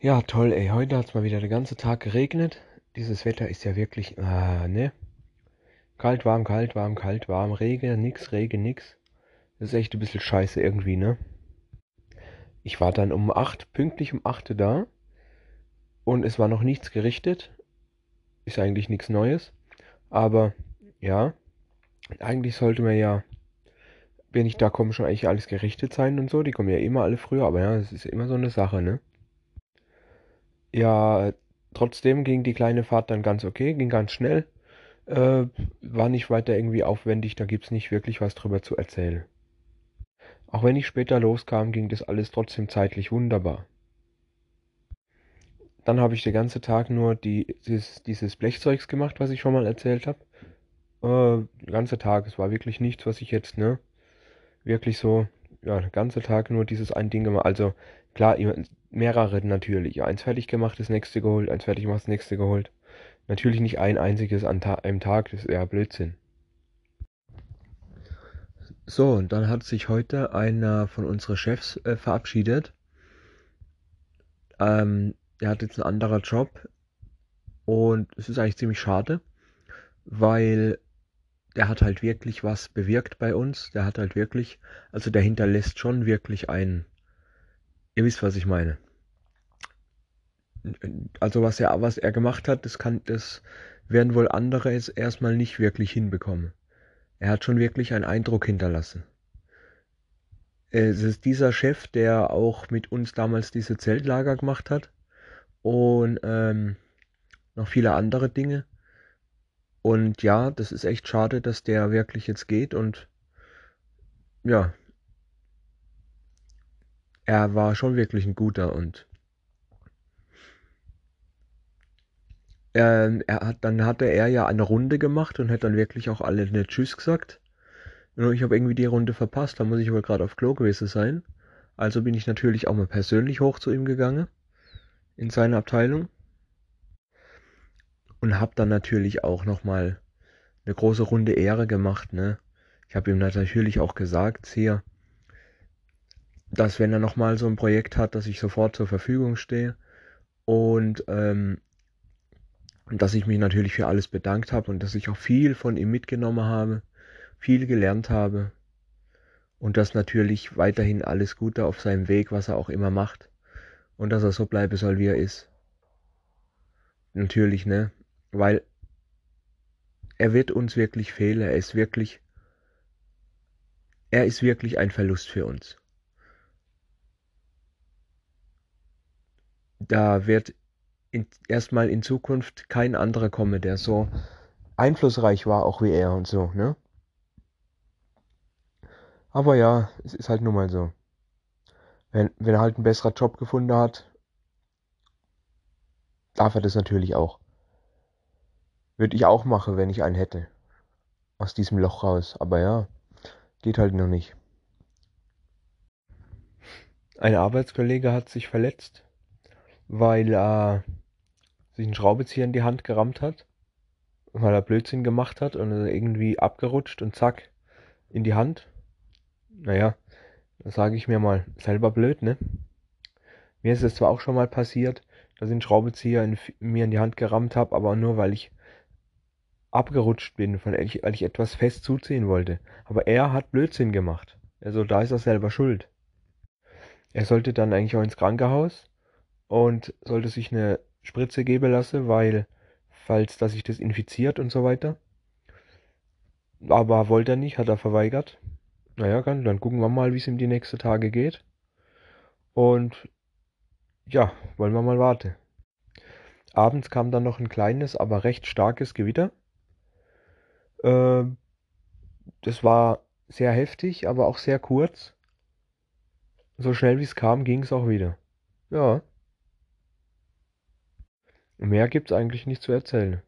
Ja, toll, ey. Heute hat es mal wieder den ganzen Tag geregnet. Dieses Wetter ist ja wirklich, ah, ne? Kalt, warm, kalt, warm, kalt, warm. Regen, nix, Regen, nix. Das ist echt ein bisschen scheiße irgendwie, ne? Ich war dann um 8, pünktlich um 8 da. Und es war noch nichts gerichtet. Ist eigentlich nichts Neues. Aber, ja. Eigentlich sollte man ja, wenn ich da komme, schon eigentlich alles gerichtet sein und so. Die kommen ja immer alle früher. Aber ja, es ist immer so eine Sache, ne? Ja, trotzdem ging die kleine Fahrt dann ganz okay, ging ganz schnell. Äh, war nicht weiter irgendwie aufwendig, da gibt's nicht wirklich was drüber zu erzählen. Auch wenn ich später loskam, ging das alles trotzdem zeitlich wunderbar. Dann habe ich den ganzen Tag nur die, dieses, dieses Blechzeugs gemacht, was ich schon mal erzählt habe. Äh, den ganzen Tag, es war wirklich nichts, was ich jetzt, ne, wirklich so, ja, den ganzen Tag nur dieses ein Ding gemacht. Also klar, mehrere natürlich. Eins fertig gemacht, das nächste geholt, eins fertig gemacht, das nächste geholt. Natürlich nicht ein einziges an ta einem Tag, das ist eher Blödsinn. So, und dann hat sich heute einer von unseren Chefs äh, verabschiedet. Ähm, er hat jetzt einen anderen Job und es ist eigentlich ziemlich schade, weil der hat halt wirklich was bewirkt bei uns. Der hat halt wirklich, also der hinterlässt schon wirklich einen Ihr wisst, was ich meine. Also was er, was er gemacht hat, das kann, das werden wohl andere jetzt erstmal nicht wirklich hinbekommen. Er hat schon wirklich einen Eindruck hinterlassen. Es ist dieser Chef, der auch mit uns damals diese Zeltlager gemacht hat und ähm, noch viele andere Dinge. Und ja, das ist echt schade, dass der wirklich jetzt geht und ja, er war schon wirklich ein guter und ähm, er hat, dann hatte er ja eine Runde gemacht und hat dann wirklich auch alle eine Tschüss gesagt. Und ich habe irgendwie die Runde verpasst, da muss ich wohl gerade auf Klo gewesen sein. Also bin ich natürlich auch mal persönlich hoch zu ihm gegangen in seine Abteilung und habe dann natürlich auch noch mal eine große Runde Ehre gemacht. Ne, ich habe ihm natürlich auch gesagt, hier dass wenn er nochmal so ein Projekt hat, dass ich sofort zur Verfügung stehe und ähm, dass ich mich natürlich für alles bedankt habe und dass ich auch viel von ihm mitgenommen habe, viel gelernt habe und dass natürlich weiterhin alles Gute auf seinem Weg, was er auch immer macht und dass er so bleiben soll, wie er ist. Natürlich, ne? Weil er wird uns wirklich fehlen. Er ist wirklich, er ist wirklich ein Verlust für uns. Da wird in, erstmal in Zukunft kein anderer kommen, der so einflussreich war, auch wie er und so, ne? Aber ja, es ist halt nun mal so. Wenn, wenn er halt einen besseren Job gefunden hat, darf er das natürlich auch. Würde ich auch machen, wenn ich einen hätte. Aus diesem Loch raus. Aber ja, geht halt noch nicht. Ein Arbeitskollege hat sich verletzt weil er sich einen Schraubenzieher in die Hand gerammt hat, weil er Blödsinn gemacht hat und irgendwie abgerutscht und zack, in die Hand. Naja, da sage ich mir mal, selber blöd, ne? Mir ist es zwar auch schon mal passiert, dass ich einen Schraubenzieher in, mir in die Hand gerammt habe, aber nur weil ich abgerutscht bin, weil ich, weil ich etwas fest zuziehen wollte. Aber er hat Blödsinn gemacht. Also da ist er selber schuld. Er sollte dann eigentlich auch ins Krankenhaus und sollte sich eine Spritze geben lassen, weil falls dass sich das infiziert und so weiter. Aber wollte er nicht, hat er verweigert. Naja, dann, dann gucken wir mal, wie es ihm die nächsten Tage geht. Und ja, wollen wir mal warten. Abends kam dann noch ein kleines, aber recht starkes Gewitter. Äh, das war sehr heftig, aber auch sehr kurz. So schnell wie es kam, ging es auch wieder. Ja. Mehr gibt's eigentlich nicht zu erzählen.